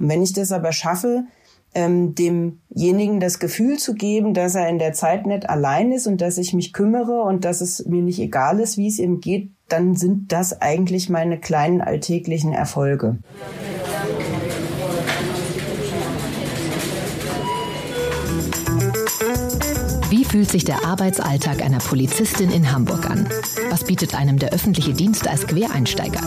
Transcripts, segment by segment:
Und wenn ich das aber schaffe, ähm, demjenigen das Gefühl zu geben, dass er in der Zeit nicht allein ist und dass ich mich kümmere und dass es mir nicht egal ist, wie es ihm geht, dann sind das eigentlich meine kleinen alltäglichen Erfolge. Wie fühlt sich der Arbeitsalltag einer Polizistin in Hamburg an? Was bietet einem der öffentliche Dienst als Quereinsteiger?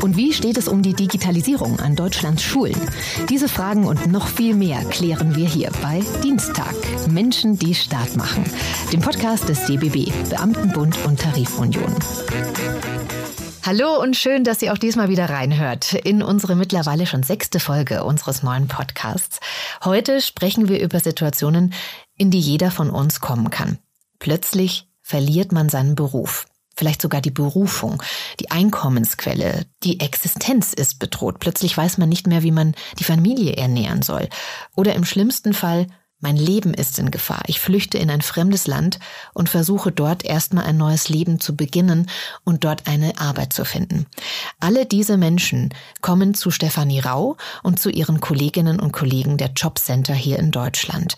Und wie steht es um die Digitalisierung an Deutschlands Schulen? Diese Fragen und noch viel mehr klären wir hier bei Dienstag. Menschen, die Start machen. Dem Podcast des DBB, Beamtenbund und Tarifunion. Hallo und schön, dass ihr auch diesmal wieder reinhört in unsere mittlerweile schon sechste Folge unseres neuen Podcasts. Heute sprechen wir über Situationen, in die jeder von uns kommen kann. Plötzlich verliert man seinen Beruf, vielleicht sogar die Berufung, die Einkommensquelle, die Existenz ist bedroht. Plötzlich weiß man nicht mehr, wie man die Familie ernähren soll. Oder im schlimmsten Fall mein Leben ist in Gefahr. Ich flüchte in ein fremdes Land und versuche dort erstmal ein neues Leben zu beginnen und dort eine Arbeit zu finden. Alle diese Menschen kommen zu Stefanie Rau und zu ihren Kolleginnen und Kollegen der Jobcenter hier in Deutschland.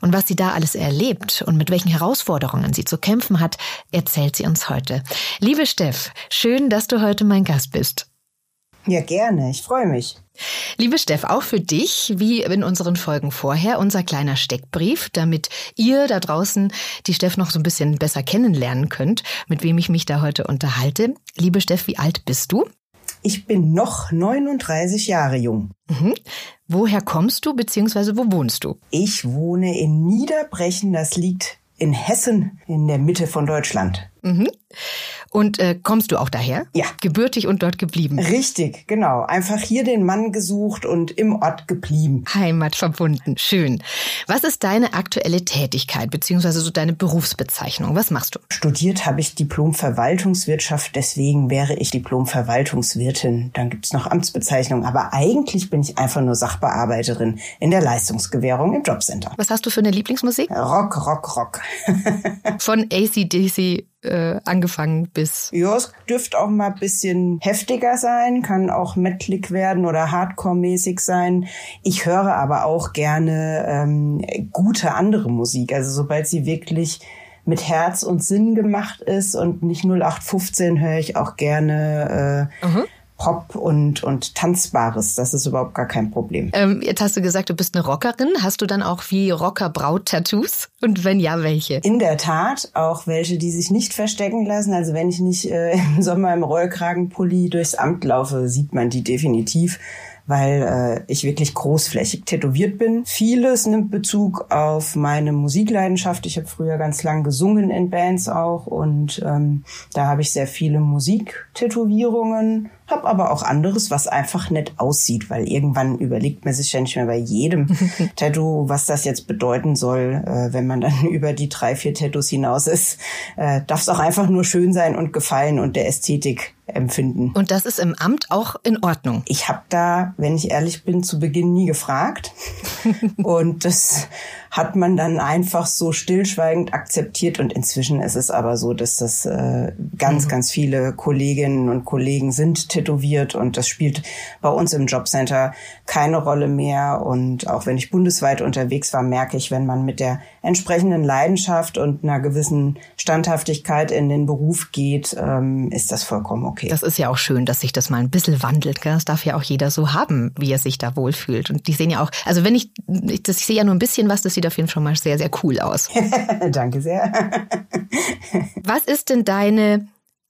Und was sie da alles erlebt und mit welchen Herausforderungen sie zu kämpfen hat, erzählt sie uns heute. Liebe Steff, schön, dass du heute mein Gast bist. Ja, gerne. Ich freue mich. Liebe Steff, auch für dich, wie in unseren Folgen vorher, unser kleiner Steckbrief, damit ihr da draußen die Steff noch so ein bisschen besser kennenlernen könnt, mit wem ich mich da heute unterhalte. Liebe Steff, wie alt bist du? Ich bin noch 39 Jahre jung. Mhm. Woher kommst du, beziehungsweise wo wohnst du? Ich wohne in Niederbrechen, das liegt in Hessen, in der Mitte von Deutschland. Mhm. Und äh, kommst du auch daher? Ja. Gebürtig und dort geblieben? Richtig, genau. Einfach hier den Mann gesucht und im Ort geblieben. Heimat verbunden. Schön. Was ist deine aktuelle Tätigkeit, beziehungsweise so deine Berufsbezeichnung? Was machst du? Studiert habe ich Diplom Verwaltungswirtschaft, deswegen wäre ich Diplom Verwaltungswirtin. Dann gibt's noch Amtsbezeichnung. Aber eigentlich bin ich einfach nur Sachbearbeiterin in der Leistungsgewährung im Jobcenter. Was hast du für eine Lieblingsmusik? Rock, Rock, Rock. Von ACDC äh, angefangen bis. Ja, es dürfte auch mal ein bisschen heftiger sein, kann auch metalik werden oder Hardcore-mäßig sein. Ich höre aber auch gerne ähm, gute andere Musik. Also sobald sie wirklich mit Herz und Sinn gemacht ist und nicht 0815 höre ich auch gerne äh, mhm. Pop und, und Tanzbares. Das ist überhaupt gar kein Problem. Ähm, jetzt hast du gesagt, du bist eine Rockerin. Hast du dann auch wie Rocker Braut-Tattoos? Und wenn ja, welche? In der Tat, auch welche, die sich nicht verstecken lassen. Also wenn ich nicht äh, im Sommer im Rollkragenpulli durchs Amt laufe, sieht man die definitiv weil äh, ich wirklich großflächig tätowiert bin. Vieles nimmt Bezug auf meine Musikleidenschaft. Ich habe früher ganz lang gesungen in Bands auch und ähm, da habe ich sehr viele Musiktätowierungen hab aber auch anderes, was einfach nett aussieht, weil irgendwann überlegt man sich ja nicht mehr bei jedem Tattoo, was das jetzt bedeuten soll, äh, wenn man dann über die drei, vier Tattoos hinaus ist. Äh, Darf es auch einfach nur schön sein und gefallen und der Ästhetik empfinden. Und das ist im Amt auch in Ordnung? Ich habe da, wenn ich ehrlich bin, zu Beginn nie gefragt. und das hat man dann einfach so stillschweigend akzeptiert. Und inzwischen ist es aber so, dass das äh, ganz, mhm. ganz viele Kolleginnen und Kollegen sind tätowiert und das spielt bei uns im Jobcenter keine Rolle mehr. Und auch wenn ich bundesweit unterwegs war, merke ich, wenn man mit der entsprechenden Leidenschaft und einer gewissen Standhaftigkeit in den Beruf geht, ähm, ist das vollkommen okay. Das ist ja auch schön, dass sich das mal ein bisschen wandelt. Gell? Das darf ja auch jeder so haben, wie er sich da wohlfühlt. Und die sehen ja auch, also wenn ich, ich, das, ich sehe ja nur ein bisschen was, das sieht auf jeden Fall schon mal sehr, sehr cool aus. Danke sehr. was ist denn deine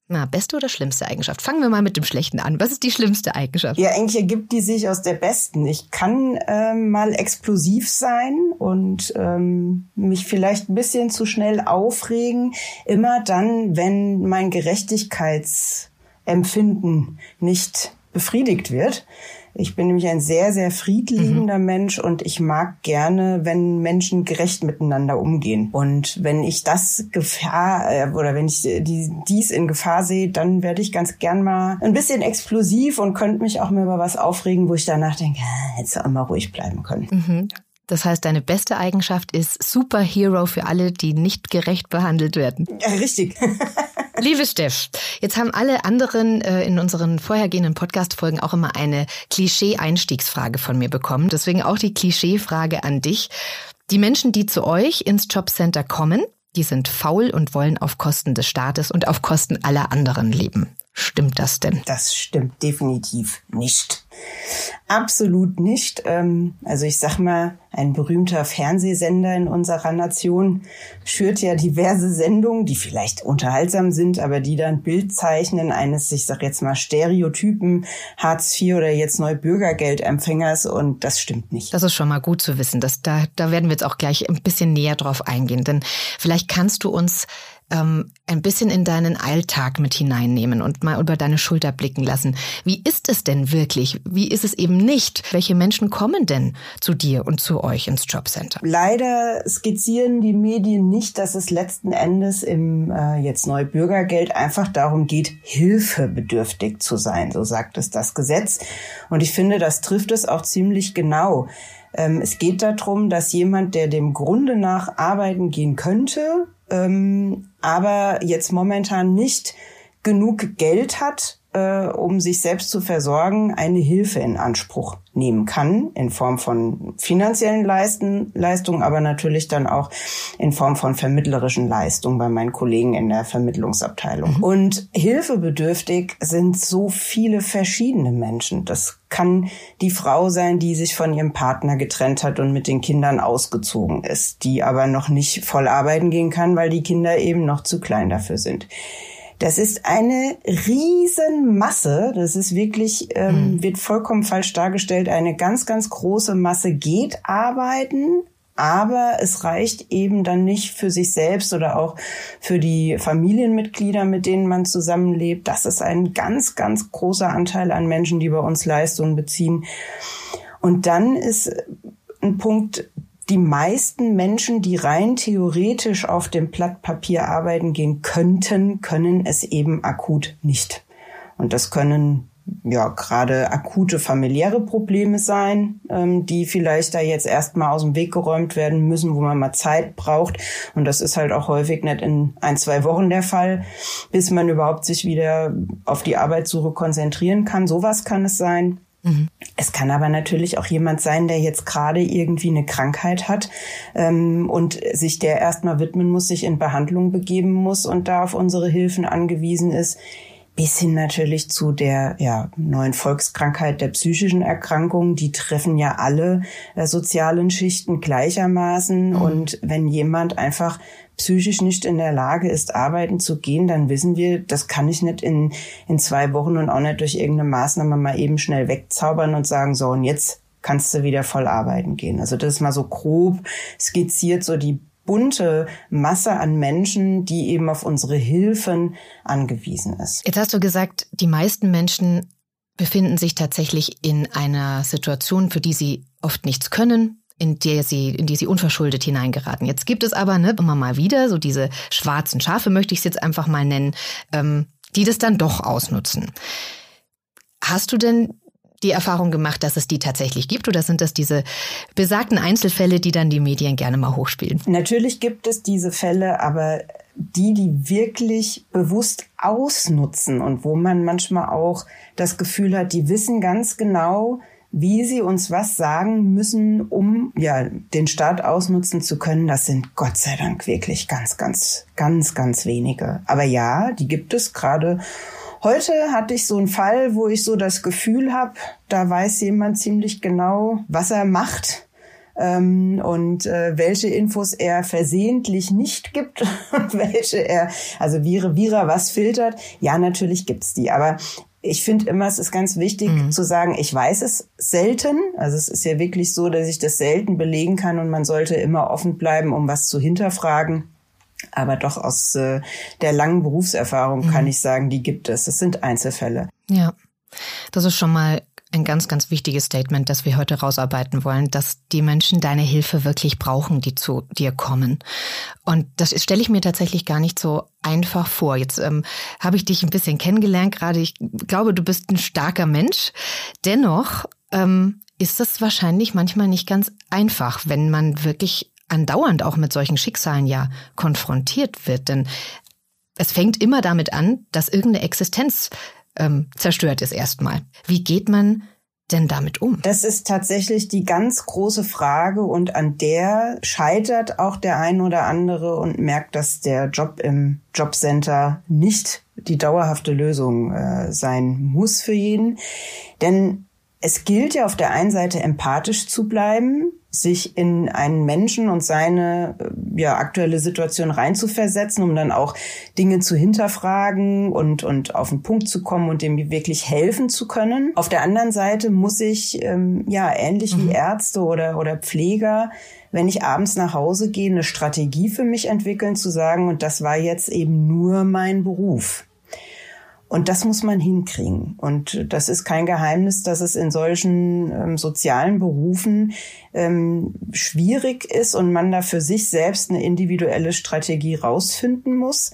na, beste oder schlimmste Eigenschaft? Fangen wir mal mit dem Schlechten an. Was ist die schlimmste Eigenschaft? Ja, eigentlich ergibt die sich aus der besten. Ich kann ähm, mal explosiv sein und ähm, mich vielleicht ein bisschen zu schnell aufregen. Immer dann, wenn mein Gerechtigkeitsempfinden nicht befriedigt wird. Ich bin nämlich ein sehr, sehr friedliebender mhm. Mensch und ich mag gerne, wenn Menschen gerecht miteinander umgehen. Und wenn ich das Gefahr äh, oder wenn ich die, dies in Gefahr sehe, dann werde ich ganz gern mal ein bisschen explosiv und könnte mich auch mal über was aufregen, wo ich danach denke, ah, hätte auch mal ruhig bleiben können. Mhm. Das heißt, deine beste Eigenschaft ist Superhero für alle, die nicht gerecht behandelt werden. Ja, richtig. Liebe Steff, jetzt haben alle anderen äh, in unseren vorhergehenden Podcast-Folgen auch immer eine Klischee-Einstiegsfrage von mir bekommen. Deswegen auch die Klischee-Frage an dich. Die Menschen, die zu euch ins Jobcenter kommen, die sind faul und wollen auf Kosten des Staates und auf Kosten aller anderen leben. Stimmt das denn? Das stimmt definitiv nicht. Absolut nicht. Ähm, also ich sag mal, ein berühmter Fernsehsender in unserer Nation schürt ja diverse Sendungen, die vielleicht unterhaltsam sind, aber die dann Bild zeichnen eines, ich sag jetzt mal, Stereotypen Hartz IV oder jetzt neu Bürgergeldempfängers und das stimmt nicht. Das ist schon mal gut zu wissen. Das, da, da werden wir jetzt auch gleich ein bisschen näher drauf eingehen, denn vielleicht kannst du uns ähm, ein bisschen in deinen Alltag mit hineinnehmen und mal über deine Schulter blicken lassen. Wie ist es denn wirklich? Wie ist es eben nicht? Welche Menschen kommen denn zu dir und zu euch ins Jobcenter? Leider skizzieren die Medien nicht, dass es letzten Endes im äh, jetzt neue Bürgergeld einfach darum geht, hilfebedürftig zu sein. So sagt es das Gesetz. Und ich finde, das trifft es auch ziemlich genau. Ähm, es geht darum, dass jemand, der dem Grunde nach arbeiten gehen könnte, ähm, aber jetzt momentan nicht genug Geld hat, äh, um sich selbst zu versorgen, eine Hilfe in Anspruch nehmen kann, in Form von finanziellen Leisten, Leistungen, aber natürlich dann auch in Form von vermittlerischen Leistungen bei meinen Kollegen in der Vermittlungsabteilung. Mhm. Und hilfebedürftig sind so viele verschiedene Menschen. Das kann die Frau sein, die sich von ihrem Partner getrennt hat und mit den Kindern ausgezogen ist, die aber noch nicht voll arbeiten gehen kann, weil die Kinder eben noch zu klein dafür sind. Das ist eine Riesenmasse. Das ist wirklich, ähm, mhm. wird vollkommen falsch dargestellt. Eine ganz, ganz große Masse geht arbeiten, aber es reicht eben dann nicht für sich selbst oder auch für die Familienmitglieder, mit denen man zusammenlebt. Das ist ein ganz, ganz großer Anteil an Menschen, die bei uns Leistungen beziehen. Und dann ist ein Punkt, die meisten Menschen, die rein theoretisch auf dem Blatt Papier arbeiten gehen könnten, können es eben akut nicht. Und das können ja gerade akute familiäre Probleme sein, ähm, die vielleicht da jetzt erstmal aus dem Weg geräumt werden müssen, wo man mal Zeit braucht. Und das ist halt auch häufig nicht in ein, zwei Wochen der Fall, bis man überhaupt sich wieder auf die Arbeitssuche konzentrieren kann. Sowas kann es sein. Mhm. Es kann aber natürlich auch jemand sein, der jetzt gerade irgendwie eine Krankheit hat ähm, und sich der erstmal widmen muss, sich in Behandlung begeben muss und da auf unsere Hilfen angewiesen ist bis hin natürlich zu der ja, neuen Volkskrankheit der psychischen Erkrankung. Die treffen ja alle äh, sozialen Schichten gleichermaßen. Mhm. Und wenn jemand einfach psychisch nicht in der Lage ist, arbeiten zu gehen, dann wissen wir, das kann ich nicht in, in zwei Wochen und auch nicht durch irgendeine Maßnahme mal eben schnell wegzaubern und sagen, so, und jetzt kannst du wieder voll arbeiten gehen. Also das ist mal so grob skizziert, so die bunte Masse an Menschen, die eben auf unsere Hilfen angewiesen ist. Jetzt hast du gesagt, die meisten Menschen befinden sich tatsächlich in einer Situation, für die sie oft nichts können, in der sie, in die sie unverschuldet hineingeraten. Jetzt gibt es aber ne, immer mal wieder so diese schwarzen Schafe, möchte ich es jetzt einfach mal nennen, ähm, die das dann doch ausnutzen. Hast du denn die Erfahrung gemacht, dass es die tatsächlich gibt oder sind das diese besagten Einzelfälle, die dann die Medien gerne mal hochspielen? Natürlich gibt es diese Fälle, aber die, die wirklich bewusst ausnutzen und wo man manchmal auch das Gefühl hat, die wissen ganz genau, wie sie uns was sagen müssen, um ja den Staat ausnutzen zu können, das sind Gott sei Dank wirklich ganz, ganz, ganz, ganz wenige. Aber ja, die gibt es gerade Heute hatte ich so einen Fall, wo ich so das Gefühl habe, da weiß jemand ziemlich genau, was er macht ähm, und äh, welche Infos er versehentlich nicht gibt und welche er, also wie, wie er was filtert. Ja, natürlich gibt's die, aber ich finde immer, es ist ganz wichtig mhm. zu sagen, ich weiß es selten. Also es ist ja wirklich so, dass ich das selten belegen kann und man sollte immer offen bleiben, um was zu hinterfragen. Aber doch aus äh, der langen Berufserfahrung mhm. kann ich sagen, die gibt es. Es sind Einzelfälle. Ja, das ist schon mal ein ganz, ganz wichtiges Statement, das wir heute rausarbeiten wollen, dass die Menschen deine Hilfe wirklich brauchen, die zu dir kommen. Und das stelle ich mir tatsächlich gar nicht so einfach vor. Jetzt ähm, habe ich dich ein bisschen kennengelernt gerade. Ich glaube, du bist ein starker Mensch. Dennoch ähm, ist das wahrscheinlich manchmal nicht ganz einfach, wenn man wirklich andauernd auch mit solchen Schicksalen ja konfrontiert wird. Denn es fängt immer damit an, dass irgendeine Existenz ähm, zerstört ist erstmal. Wie geht man denn damit um? Das ist tatsächlich die ganz große Frage und an der scheitert auch der ein oder andere und merkt, dass der Job im Jobcenter nicht die dauerhafte Lösung äh, sein muss für jeden. Denn es gilt ja auf der einen Seite empathisch zu bleiben, sich in einen Menschen und seine äh, ja, aktuelle Situation reinzuversetzen, um dann auch Dinge zu hinterfragen und, und auf den Punkt zu kommen und dem wirklich helfen zu können. Auf der anderen Seite muss ich, ähm, ja, ähnlich mhm. wie Ärzte oder, oder Pfleger, wenn ich abends nach Hause gehe, eine Strategie für mich entwickeln, zu sagen, und das war jetzt eben nur mein Beruf. Und das muss man hinkriegen. Und das ist kein Geheimnis, dass es in solchen ähm, sozialen Berufen ähm, schwierig ist und man da für sich selbst eine individuelle Strategie rausfinden muss.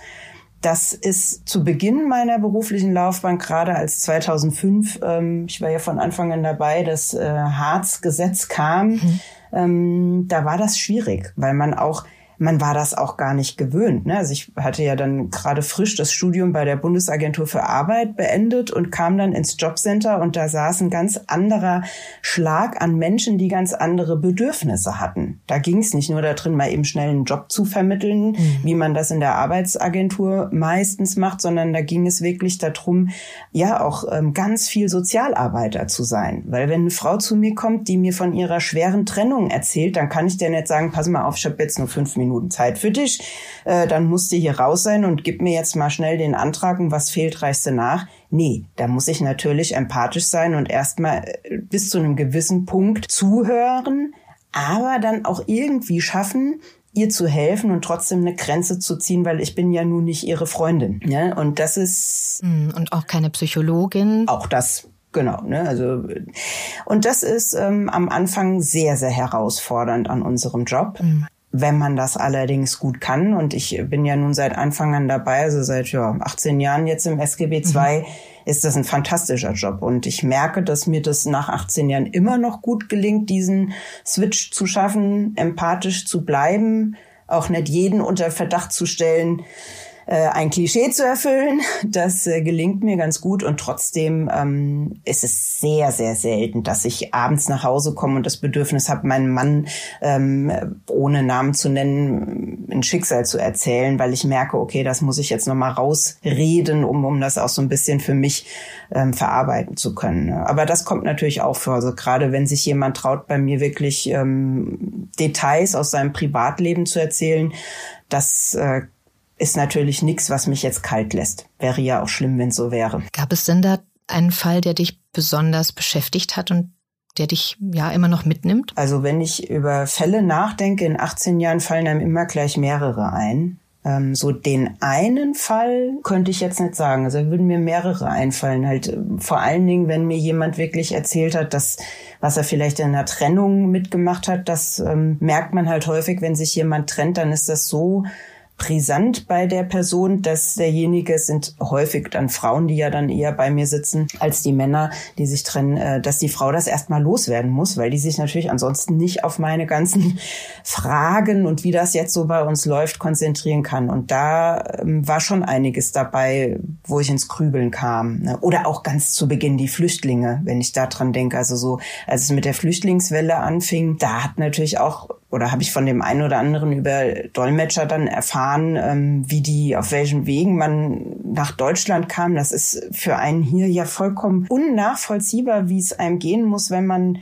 Das ist zu Beginn meiner beruflichen Laufbahn, gerade als 2005, ähm, ich war ja von Anfang an dabei, das äh, Harz-Gesetz kam, mhm. ähm, da war das schwierig, weil man auch man war das auch gar nicht gewöhnt. Ne? Also ich hatte ja dann gerade frisch das Studium bei der Bundesagentur für Arbeit beendet und kam dann ins Jobcenter und da saß ein ganz anderer Schlag an Menschen, die ganz andere Bedürfnisse hatten. Da ging es nicht nur darin, mal eben schnell einen Job zu vermitteln, mhm. wie man das in der Arbeitsagentur meistens macht, sondern da ging es wirklich darum, ja auch ähm, ganz viel Sozialarbeiter zu sein. Weil wenn eine Frau zu mir kommt, die mir von ihrer schweren Trennung erzählt, dann kann ich der nicht sagen, pass mal auf, ich habe jetzt nur fünf Minuten Minuten Zeit für dich. Äh, dann musst du hier raus sein und gib mir jetzt mal schnell den Antrag und was fehlt, reichst du nach. Nee, da muss ich natürlich empathisch sein und erstmal äh, bis zu einem gewissen Punkt zuhören, aber dann auch irgendwie schaffen, ihr zu helfen und trotzdem eine Grenze zu ziehen, weil ich bin ja nun nicht ihre Freundin. Ja? Und das ist hm, und auch keine Psychologin. Auch das Genau, ne? Also und das ist ähm, am Anfang sehr, sehr herausfordernd an unserem Job. Mhm. Wenn man das allerdings gut kann, und ich bin ja nun seit Anfang an dabei, also seit ja, 18 Jahren jetzt im SGB II, mhm. ist das ein fantastischer Job. Und ich merke, dass mir das nach 18 Jahren immer noch gut gelingt, diesen Switch zu schaffen, empathisch zu bleiben, auch nicht jeden unter Verdacht zu stellen, äh, ein Klischee zu erfüllen. Das äh, gelingt mir ganz gut und trotzdem ähm, ist es sehr, sehr selten, dass ich abends nach Hause komme und das Bedürfnis habe, meinen Mann ähm, ohne Namen zu nennen, ein Schicksal zu erzählen, weil ich merke, okay, das muss ich jetzt nochmal rausreden, um, um das auch so ein bisschen für mich ähm, verarbeiten zu können. Aber das kommt natürlich auch vor. Also gerade wenn sich jemand traut, bei mir wirklich ähm, Details aus seinem Privatleben zu erzählen, das äh, ist natürlich nichts, was mich jetzt kalt lässt. Wäre ja auch schlimm, wenn es so wäre. Gab es denn da einen Fall, der dich besonders beschäftigt hat und der dich ja immer noch mitnimmt? Also wenn ich über Fälle nachdenke, in 18 Jahren fallen einem immer gleich mehrere ein. Ähm, so den einen Fall könnte ich jetzt nicht sagen. Also würden mir mehrere einfallen. Halt äh, vor allen Dingen, wenn mir jemand wirklich erzählt hat, dass was er vielleicht in einer Trennung mitgemacht hat, das ähm, merkt man halt häufig, wenn sich jemand trennt, dann ist das so brisant bei der Person, dass derjenige sind häufig dann Frauen, die ja dann eher bei mir sitzen, als die Männer, die sich trennen, äh, dass die Frau das erstmal loswerden muss, weil die sich natürlich ansonsten nicht auf meine ganzen Fragen und wie das jetzt so bei uns läuft konzentrieren kann. Und da ähm, war schon einiges dabei, wo ich ins Krübeln kam. Ne? Oder auch ganz zu Beginn die Flüchtlinge, wenn ich da dran denke. Also so, als es mit der Flüchtlingswelle anfing, da hat natürlich auch oder habe ich von dem einen oder anderen über Dolmetscher dann erfahren, ähm, wie die, auf welchen Wegen man nach Deutschland kam. Das ist für einen hier ja vollkommen unnachvollziehbar, wie es einem gehen muss, wenn man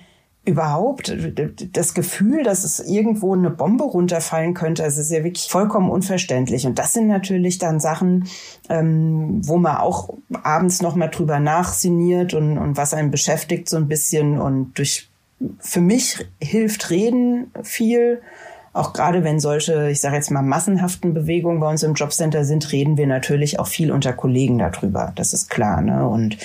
überhaupt das Gefühl, dass es irgendwo eine Bombe runterfallen könnte, es ist ja wirklich vollkommen unverständlich. Und das sind natürlich dann Sachen, ähm, wo man auch abends noch mal drüber nachsiniert und, und was einen beschäftigt so ein bisschen und durch für mich hilft Reden viel. Auch gerade wenn solche, ich sage jetzt mal, massenhaften Bewegungen bei uns im Jobcenter sind, reden wir natürlich auch viel unter Kollegen darüber. Das ist klar. Ne? Und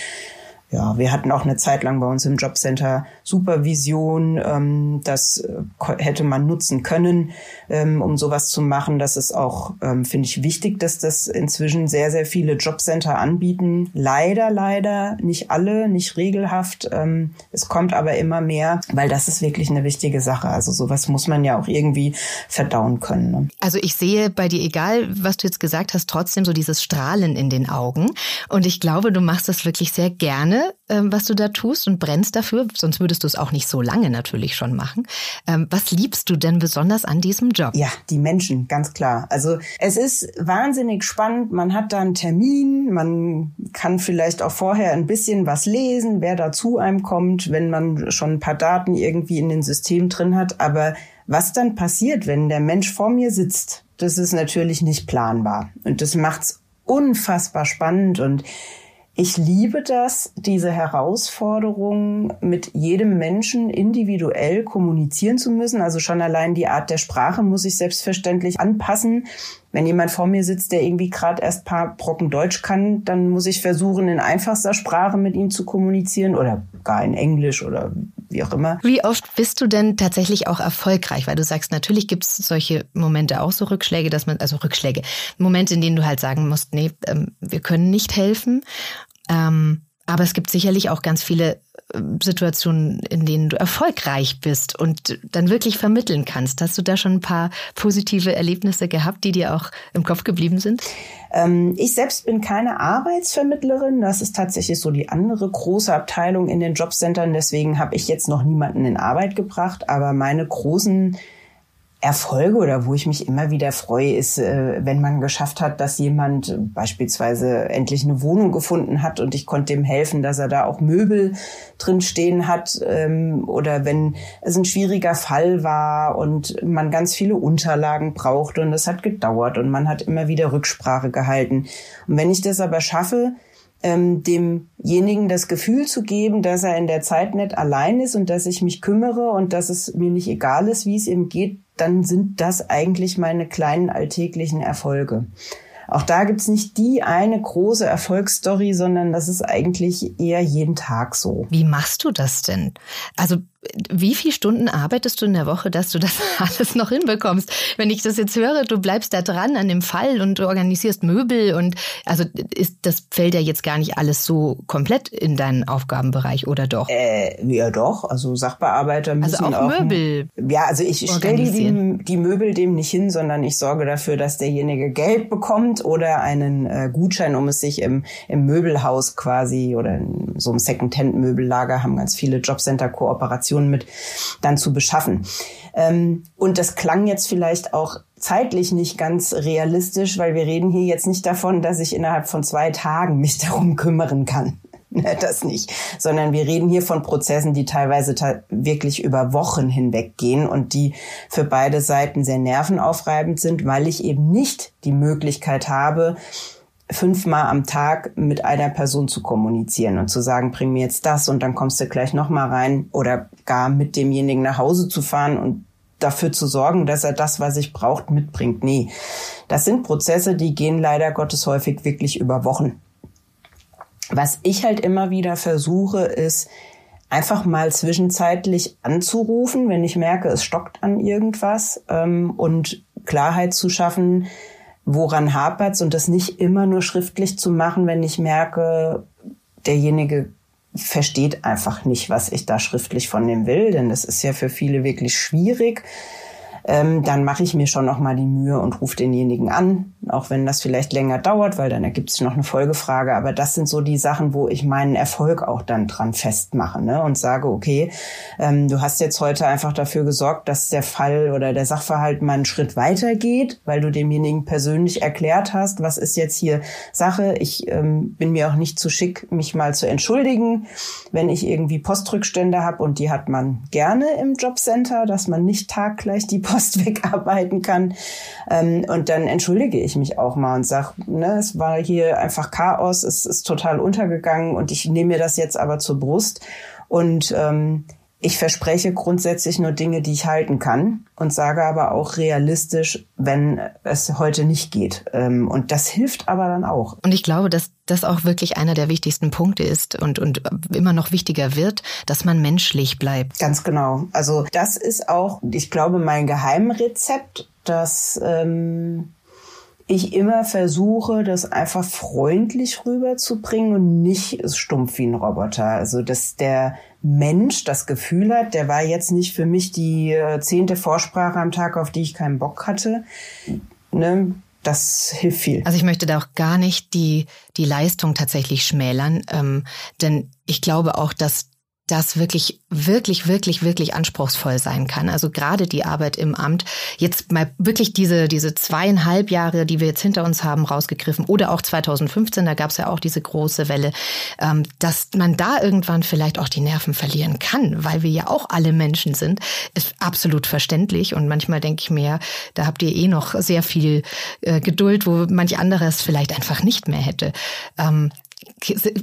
ja, wir hatten auch eine Zeit lang bei uns im Jobcenter Supervision. Ähm, das äh, hätte man nutzen können, ähm, um sowas zu machen. Das ist auch, ähm, finde ich, wichtig, dass das inzwischen sehr, sehr viele Jobcenter anbieten. Leider, leider nicht alle, nicht regelhaft. Ähm, es kommt aber immer mehr, weil das ist wirklich eine wichtige Sache. Also sowas muss man ja auch irgendwie verdauen können. Ne? Also ich sehe bei dir, egal was du jetzt gesagt hast, trotzdem so dieses Strahlen in den Augen. Und ich glaube, du machst das wirklich sehr gerne ähm, was du da tust und brennst dafür, sonst würdest du es auch nicht so lange natürlich schon machen. Ähm, was liebst du denn besonders an diesem Job? Ja, die Menschen, ganz klar. Also es ist wahnsinnig spannend. Man hat da einen Termin, man kann vielleicht auch vorher ein bisschen was lesen, wer da zu einem kommt, wenn man schon ein paar Daten irgendwie in den System drin hat. Aber was dann passiert, wenn der Mensch vor mir sitzt, das ist natürlich nicht planbar. Und das macht's unfassbar spannend und ich liebe das, diese Herausforderung, mit jedem Menschen individuell kommunizieren zu müssen. Also schon allein die Art der Sprache muss ich selbstverständlich anpassen. Wenn jemand vor mir sitzt, der irgendwie gerade erst paar Brocken Deutsch kann, dann muss ich versuchen, in einfachster Sprache mit ihm zu kommunizieren oder gar in Englisch oder wie auch immer. Wie oft bist du denn tatsächlich auch erfolgreich? Weil du sagst, natürlich gibt es solche Momente auch so Rückschläge, dass man, also Rückschläge, Momente, in denen du halt sagen musst, nee, ähm, wir können nicht helfen. Ähm, aber es gibt sicherlich auch ganz viele Situationen, in denen du erfolgreich bist und dann wirklich vermitteln kannst. Hast du da schon ein paar positive Erlebnisse gehabt, die dir auch im Kopf geblieben sind? Ähm, ich selbst bin keine Arbeitsvermittlerin. Das ist tatsächlich so die andere große Abteilung in den Jobcentern. Deswegen habe ich jetzt noch niemanden in Arbeit gebracht. Aber meine großen Erfolge oder wo ich mich immer wieder freue, ist, äh, wenn man geschafft hat, dass jemand beispielsweise endlich eine Wohnung gefunden hat und ich konnte ihm helfen, dass er da auch Möbel drin stehen hat ähm, oder wenn es ein schwieriger Fall war und man ganz viele Unterlagen brauchte und das hat gedauert und man hat immer wieder Rücksprache gehalten. Und wenn ich das aber schaffe, ähm, demjenigen das Gefühl zu geben, dass er in der Zeit nicht allein ist und dass ich mich kümmere und dass es mir nicht egal ist, wie es ihm geht, dann sind das eigentlich meine kleinen alltäglichen Erfolge. Auch da gibt's nicht die eine große Erfolgsstory, sondern das ist eigentlich eher jeden Tag so. Wie machst du das denn? Also wie viele Stunden arbeitest du in der Woche, dass du das alles noch hinbekommst? Wenn ich das jetzt höre, du bleibst da dran an dem Fall und du organisierst Möbel und also ist das fällt ja jetzt gar nicht alles so komplett in deinen Aufgabenbereich oder doch? Äh, ja doch, also Sachbearbeiter müssen also auch, auch Möbel. Ja, also ich stelle die, die Möbel dem nicht hin, sondern ich sorge dafür, dass derjenige Geld bekommt oder einen äh, Gutschein, um es sich im, im Möbelhaus quasi oder in so einem Second-Hand-Möbellager haben ganz viele Jobcenter-Kooperationen Informationen mit dann zu beschaffen. Ähm, und das klang jetzt vielleicht auch zeitlich nicht ganz realistisch, weil wir reden hier jetzt nicht davon, dass ich innerhalb von zwei Tagen mich darum kümmern kann. Das nicht, sondern wir reden hier von Prozessen, die teilweise wirklich über Wochen hinweg gehen und die für beide Seiten sehr nervenaufreibend sind, weil ich eben nicht die Möglichkeit habe, fünfmal am Tag mit einer Person zu kommunizieren und zu sagen, bring mir jetzt das und dann kommst du gleich nochmal rein oder gar mit demjenigen nach Hause zu fahren und dafür zu sorgen, dass er das, was ich braucht, mitbringt. Nee, das sind Prozesse, die gehen leider Gottes häufig wirklich über Wochen. Was ich halt immer wieder versuche, ist einfach mal zwischenzeitlich anzurufen, wenn ich merke, es stockt an irgendwas ähm, und Klarheit zu schaffen, woran hapert's? Und das nicht immer nur schriftlich zu machen, wenn ich merke, derjenige versteht einfach nicht, was ich da schriftlich von dem will, denn das ist ja für viele wirklich schwierig ähm, dann mache ich mir schon noch mal die Mühe und rufe denjenigen an, auch wenn das vielleicht länger dauert, weil dann ergibt sich noch eine Folgefrage. Aber das sind so die Sachen, wo ich meinen Erfolg auch dann dran festmache ne? und sage, okay, ähm, du hast jetzt heute einfach dafür gesorgt, dass der Fall oder der Sachverhalt mal einen Schritt weiter geht, weil du demjenigen persönlich erklärt hast, was ist jetzt hier Sache. Ich ähm, bin mir auch nicht zu schick, mich mal zu entschuldigen, wenn ich irgendwie Postrückstände habe und die hat man gerne im Jobcenter, dass man nicht taggleich die Post Post wegarbeiten kann. Ähm, und dann entschuldige ich mich auch mal und sag, ne, es war hier einfach Chaos, es ist total untergegangen und ich nehme mir das jetzt aber zur Brust. Und ähm, ich verspreche grundsätzlich nur Dinge, die ich halten kann und sage aber auch realistisch, wenn es heute nicht geht. Ähm, und das hilft aber dann auch. Und ich glaube, dass das auch wirklich einer der wichtigsten Punkte ist und, und immer noch wichtiger wird, dass man menschlich bleibt. Ganz genau. Also das ist auch, ich glaube, mein Geheimrezept, dass ähm, ich immer versuche, das einfach freundlich rüberzubringen und nicht stumpf wie ein Roboter. Also, dass der Mensch das Gefühl hat, der war jetzt nicht für mich die äh, zehnte Vorsprache am Tag, auf die ich keinen Bock hatte. Ne? Das hilft viel. Also ich möchte da auch gar nicht die, die Leistung tatsächlich schmälern, ähm, denn ich glaube auch, dass das wirklich, wirklich, wirklich, wirklich anspruchsvoll sein kann. Also gerade die Arbeit im Amt, jetzt mal wirklich diese, diese zweieinhalb Jahre, die wir jetzt hinter uns haben, rausgegriffen, oder auch 2015, da gab es ja auch diese große Welle, ähm, dass man da irgendwann vielleicht auch die Nerven verlieren kann, weil wir ja auch alle Menschen sind, ist absolut verständlich. Und manchmal denke ich mir, da habt ihr eh noch sehr viel äh, Geduld, wo manch anderes vielleicht einfach nicht mehr hätte.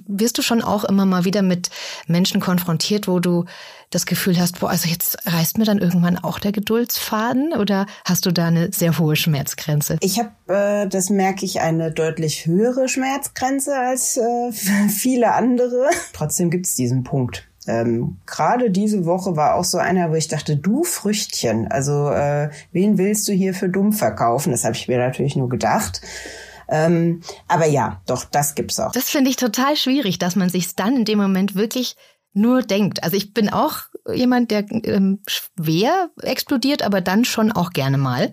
Wirst du schon auch immer mal wieder mit Menschen konfrontiert, wo du das Gefühl hast, boah, also jetzt reißt mir dann irgendwann auch der Geduldsfaden oder hast du da eine sehr hohe Schmerzgrenze? Ich habe, äh, das merke ich, eine deutlich höhere Schmerzgrenze als äh, viele andere. Trotzdem gibt es diesen Punkt. Ähm, Gerade diese Woche war auch so einer, wo ich dachte, du Früchtchen, also äh, wen willst du hier für dumm verkaufen? Das habe ich mir natürlich nur gedacht. Ähm, aber ja, doch, das gibt's auch. Das finde ich total schwierig, dass man sich dann in dem Moment wirklich nur denkt. Also ich bin auch jemand, der ähm, schwer explodiert, aber dann schon auch gerne mal.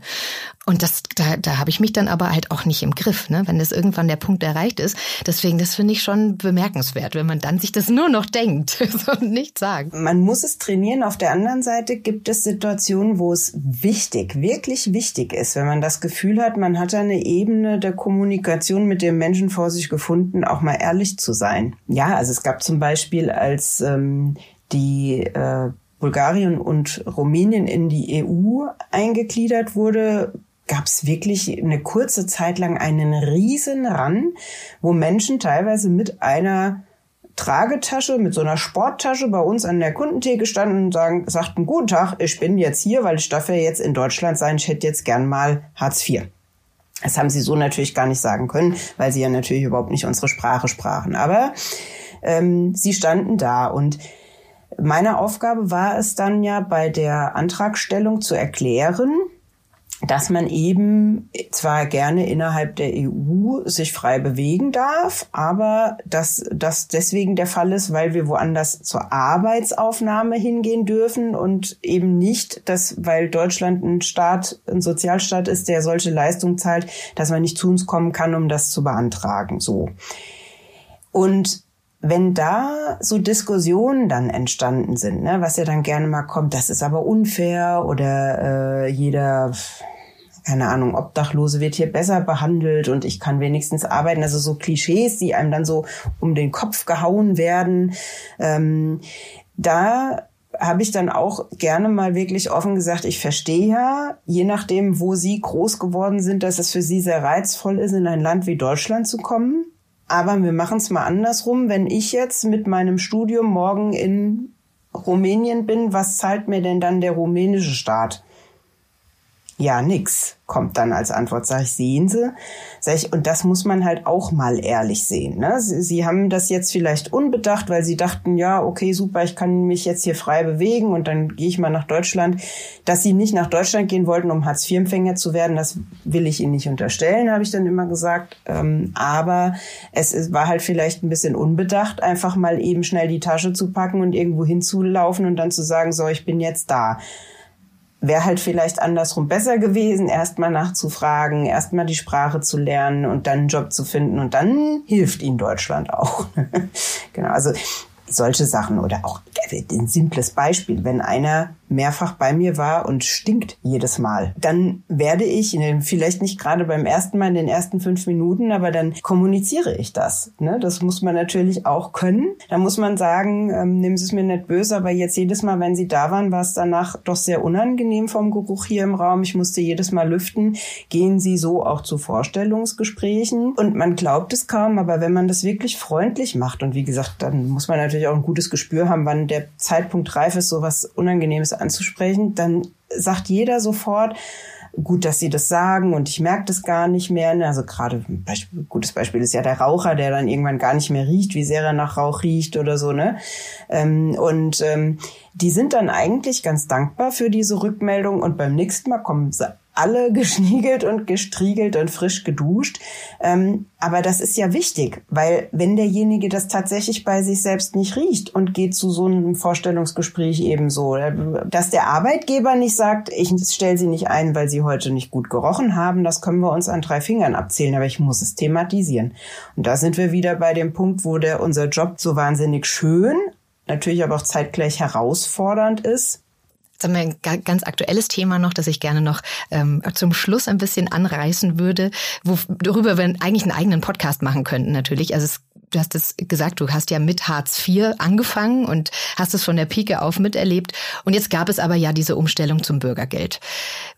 Und das, da, da habe ich mich dann aber halt auch nicht im Griff, ne? wenn das irgendwann der Punkt erreicht ist. Deswegen, das finde ich schon bemerkenswert, wenn man dann sich das nur noch denkt und nicht sagt. Man muss es trainieren. Auf der anderen Seite gibt es Situationen, wo es wichtig, wirklich wichtig ist, wenn man das Gefühl hat, man hat eine Ebene der Kommunikation mit dem Menschen vor sich gefunden, auch mal ehrlich zu sein. Ja, also es gab zum Beispiel, als ähm, die äh, Bulgarien und Rumänien in die EU eingegliedert wurde, gab es wirklich eine kurze Zeit lang einen riesen Ran, wo Menschen teilweise mit einer Tragetasche, mit so einer Sporttasche bei uns an der Kundentheke standen und sagen, sagten, guten Tag, ich bin jetzt hier, weil ich darf ja jetzt in Deutschland sein, ich hätte jetzt gern mal Hartz IV. Das haben sie so natürlich gar nicht sagen können, weil sie ja natürlich überhaupt nicht unsere Sprache sprachen. Aber ähm, sie standen da und meine Aufgabe war es dann ja bei der Antragstellung zu erklären, dass man eben zwar gerne innerhalb der EU sich frei bewegen darf, aber dass das deswegen der Fall ist, weil wir woanders zur Arbeitsaufnahme hingehen dürfen und eben nicht, dass weil Deutschland ein Staat, ein Sozialstaat ist, der solche Leistungen zahlt, dass man nicht zu uns kommen kann, um das zu beantragen. So. Und wenn da so Diskussionen dann entstanden sind, ne, was ja dann gerne mal kommt, das ist aber unfair oder äh, jeder, keine Ahnung, Obdachlose wird hier besser behandelt und ich kann wenigstens arbeiten, also so Klischees, die einem dann so um den Kopf gehauen werden, ähm, da habe ich dann auch gerne mal wirklich offen gesagt, ich verstehe ja, je nachdem, wo Sie groß geworden sind, dass es für Sie sehr reizvoll ist, in ein Land wie Deutschland zu kommen aber wir machen es mal andersrum. Wenn ich jetzt mit meinem Studium morgen in Rumänien bin, was zahlt mir denn dann der rumänische Staat? Ja, nix kommt dann als Antwort, sage ich, sehen Sie. Sag ich, und das muss man halt auch mal ehrlich sehen. Ne? Sie, Sie haben das jetzt vielleicht unbedacht, weil Sie dachten, ja, okay, super, ich kann mich jetzt hier frei bewegen und dann gehe ich mal nach Deutschland. Dass Sie nicht nach Deutschland gehen wollten, um Hartz-IV-Empfänger zu werden, das will ich Ihnen nicht unterstellen, habe ich dann immer gesagt. Ähm, aber es, es war halt vielleicht ein bisschen unbedacht, einfach mal eben schnell die Tasche zu packen und irgendwo hinzulaufen und dann zu sagen, so, ich bin jetzt da wäre halt vielleicht andersrum besser gewesen, erstmal nachzufragen, erstmal die Sprache zu lernen und dann einen Job zu finden und dann hilft ihnen Deutschland auch. genau, also solche Sachen oder auch ein simples Beispiel, wenn einer mehrfach bei mir war und stinkt jedes Mal, dann werde ich, vielleicht nicht gerade beim ersten Mal in den ersten fünf Minuten, aber dann kommuniziere ich das. Ne? Das muss man natürlich auch können. Da muss man sagen, ähm, nehmen Sie es mir nicht böse, aber jetzt jedes Mal, wenn Sie da waren, war es danach doch sehr unangenehm vom Geruch hier im Raum. Ich musste jedes Mal lüften. Gehen Sie so auch zu Vorstellungsgesprächen? Und man glaubt es kaum, aber wenn man das wirklich freundlich macht und wie gesagt, dann muss man natürlich auch ein gutes Gespür haben, wann der Zeitpunkt reif ist, so was Unangenehmes anzusprechen, dann sagt jeder sofort, gut, dass sie das sagen und ich merke das gar nicht mehr. Ne? Also gerade ein Beispiel, gutes Beispiel ist ja der Raucher, der dann irgendwann gar nicht mehr riecht, wie sehr er nach Rauch riecht oder so. Ne? Ähm, und ähm, die sind dann eigentlich ganz dankbar für diese Rückmeldung und beim nächsten Mal kommen sie alle geschniegelt und gestriegelt und frisch geduscht. Ähm, aber das ist ja wichtig, weil wenn derjenige das tatsächlich bei sich selbst nicht riecht und geht zu so einem Vorstellungsgespräch ebenso, äh, dass der Arbeitgeber nicht sagt, ich stelle sie nicht ein, weil sie heute nicht gut gerochen haben, das können wir uns an drei Fingern abzählen, aber ich muss es thematisieren. Und da sind wir wieder bei dem Punkt, wo der unser Job so wahnsinnig schön, natürlich aber auch zeitgleich herausfordernd ist Jetzt haben wir ein ganz aktuelles Thema noch, das ich gerne noch ähm, zum Schluss ein bisschen anreißen würde, worüber wir eigentlich einen eigenen Podcast machen könnten natürlich. Also es du hast es gesagt, du hast ja mit Hartz IV angefangen und hast es von der Pike auf miterlebt. Und jetzt gab es aber ja diese Umstellung zum Bürgergeld.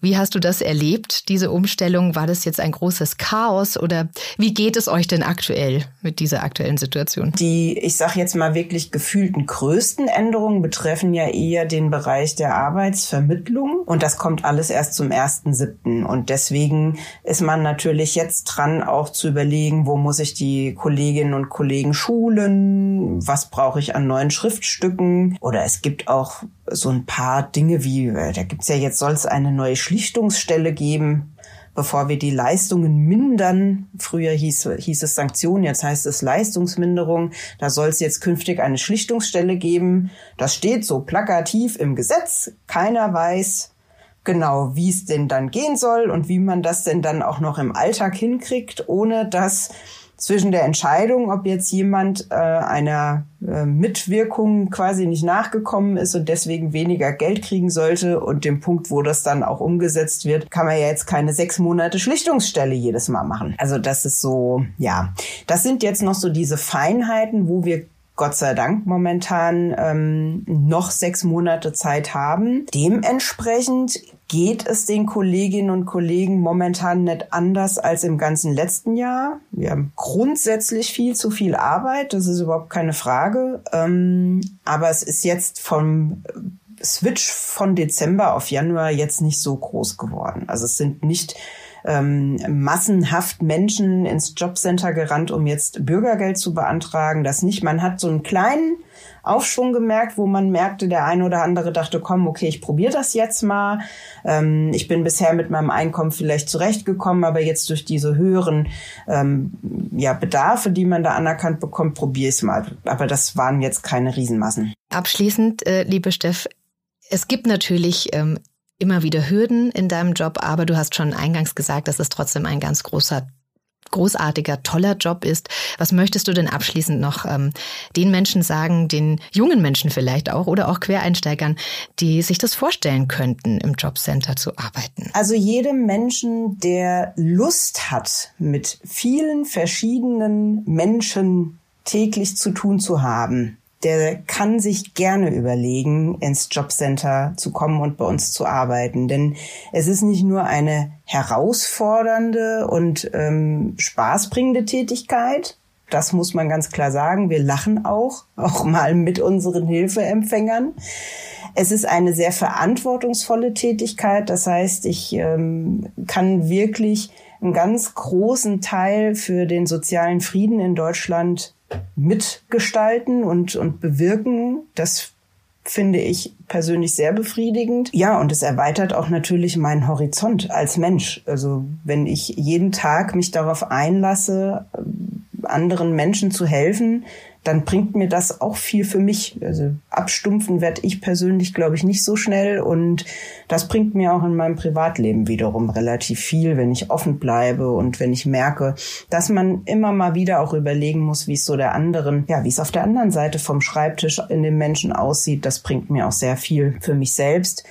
Wie hast du das erlebt, diese Umstellung? War das jetzt ein großes Chaos oder wie geht es euch denn aktuell mit dieser aktuellen Situation? Die, ich sage jetzt mal wirklich gefühlten größten Änderungen betreffen ja eher den Bereich der Arbeitsvermittlung. Und das kommt alles erst zum 1.7. Und deswegen ist man natürlich jetzt dran, auch zu überlegen, wo muss ich die Kolleginnen und Kollegen schulen, was brauche ich an neuen Schriftstücken oder es gibt auch so ein paar Dinge wie, äh, da gibt's ja jetzt, soll es eine neue Schlichtungsstelle geben, bevor wir die Leistungen mindern. Früher hieß, hieß es Sanktionen, jetzt heißt es Leistungsminderung. Da soll es jetzt künftig eine Schlichtungsstelle geben. Das steht so plakativ im Gesetz. Keiner weiß, genau, wie es denn dann gehen soll und wie man das denn dann auch noch im Alltag hinkriegt, ohne dass zwischen der Entscheidung, ob jetzt jemand äh, einer äh, Mitwirkung quasi nicht nachgekommen ist und deswegen weniger Geld kriegen sollte und dem Punkt, wo das dann auch umgesetzt wird, kann man ja jetzt keine sechs Monate Schlichtungsstelle jedes Mal machen. Also das ist so, ja, das sind jetzt noch so diese Feinheiten, wo wir Gott sei Dank momentan ähm, noch sechs Monate Zeit haben. Dementsprechend geht es den Kolleginnen und Kollegen momentan nicht anders als im ganzen letzten Jahr. Wir haben grundsätzlich viel zu viel Arbeit, das ist überhaupt keine Frage. Ähm, aber es ist jetzt vom Switch von Dezember auf Januar jetzt nicht so groß geworden. Also es sind nicht ähm, massenhaft Menschen ins Jobcenter gerannt, um jetzt Bürgergeld zu beantragen. Das nicht. Man hat so einen kleinen Aufschwung gemerkt, wo man merkte, der eine oder andere dachte, komm, okay, ich probiere das jetzt mal. Ähm, ich bin bisher mit meinem Einkommen vielleicht zurechtgekommen, aber jetzt durch diese höheren ähm, ja, Bedarfe, die man da anerkannt bekommt, probiere ich es mal. Aber das waren jetzt keine Riesenmassen. Abschließend, äh, liebe Steff, es gibt natürlich ähm, immer wieder Hürden in deinem Job, aber du hast schon eingangs gesagt, dass es trotzdem ein ganz großer großartiger, toller Job ist. Was möchtest du denn abschließend noch ähm, den Menschen sagen, den jungen Menschen vielleicht auch oder auch Quereinsteigern, die sich das vorstellen könnten, im Jobcenter zu arbeiten? Also jedem Menschen, der Lust hat, mit vielen verschiedenen Menschen täglich zu tun zu haben, der kann sich gerne überlegen, ins Jobcenter zu kommen und bei uns zu arbeiten. Denn es ist nicht nur eine herausfordernde und ähm, spaßbringende Tätigkeit. Das muss man ganz klar sagen. Wir lachen auch, auch mal mit unseren Hilfeempfängern. Es ist eine sehr verantwortungsvolle Tätigkeit. Das heißt, ich ähm, kann wirklich einen ganz großen Teil für den sozialen Frieden in Deutschland mitgestalten und, und bewirken. Das finde ich persönlich sehr befriedigend. Ja, und es erweitert auch natürlich meinen Horizont als Mensch. Also wenn ich jeden Tag mich darauf einlasse, anderen Menschen zu helfen, dann bringt mir das auch viel für mich. Also abstumpfen werde ich persönlich, glaube ich, nicht so schnell und das bringt mir auch in meinem Privatleben wiederum relativ viel, wenn ich offen bleibe und wenn ich merke, dass man immer mal wieder auch überlegen muss, wie es so der anderen, ja, wie es auf der anderen Seite vom Schreibtisch in dem Menschen aussieht. Das bringt mir auch sehr viel für mich selbst.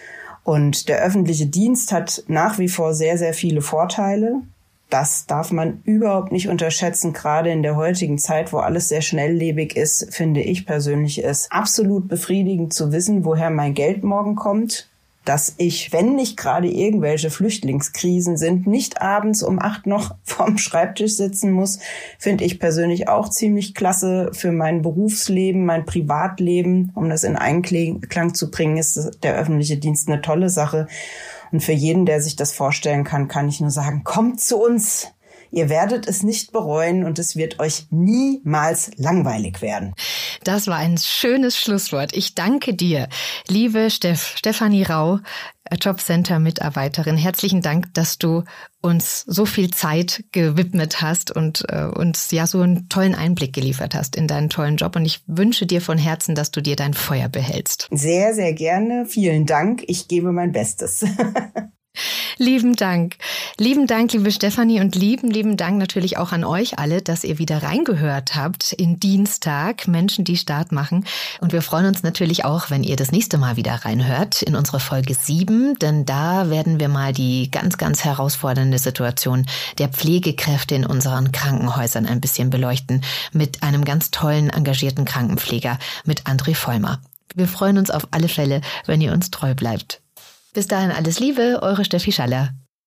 Und der öffentliche Dienst hat nach wie vor sehr, sehr viele Vorteile das darf man überhaupt nicht unterschätzen, gerade in der heutigen Zeit, wo alles sehr schnelllebig ist, finde ich persönlich es absolut befriedigend zu wissen, woher mein Geld morgen kommt, dass ich, wenn nicht gerade irgendwelche Flüchtlingskrisen sind, nicht abends um acht noch vorm Schreibtisch sitzen muss, finde ich persönlich auch ziemlich klasse für mein Berufsleben, mein Privatleben. Um das in Einklang zu bringen, ist der öffentliche Dienst eine tolle Sache. Und für jeden, der sich das vorstellen kann, kann ich nur sagen, kommt zu uns. Ihr werdet es nicht bereuen und es wird euch niemals langweilig werden. Das war ein schönes Schlusswort. Ich danke dir, liebe Steff, Stefanie Rau, Jobcenter-Mitarbeiterin. Herzlichen Dank, dass du uns so viel Zeit gewidmet hast und äh, uns ja so einen tollen Einblick geliefert hast in deinen tollen Job. Und ich wünsche dir von Herzen, dass du dir dein Feuer behältst. Sehr, sehr gerne. Vielen Dank. Ich gebe mein Bestes. Lieben Dank. Lieben Dank, liebe Stefanie und lieben, lieben Dank natürlich auch an euch alle, dass ihr wieder reingehört habt in Dienstag, Menschen, die Start machen. Und wir freuen uns natürlich auch, wenn ihr das nächste Mal wieder reinhört in unsere Folge 7, denn da werden wir mal die ganz, ganz herausfordernde Situation der Pflegekräfte in unseren Krankenhäusern ein bisschen beleuchten mit einem ganz tollen, engagierten Krankenpfleger, mit André Vollmer. Wir freuen uns auf alle Fälle, wenn ihr uns treu bleibt. Bis dahin alles Liebe, eure Steffi Schaller.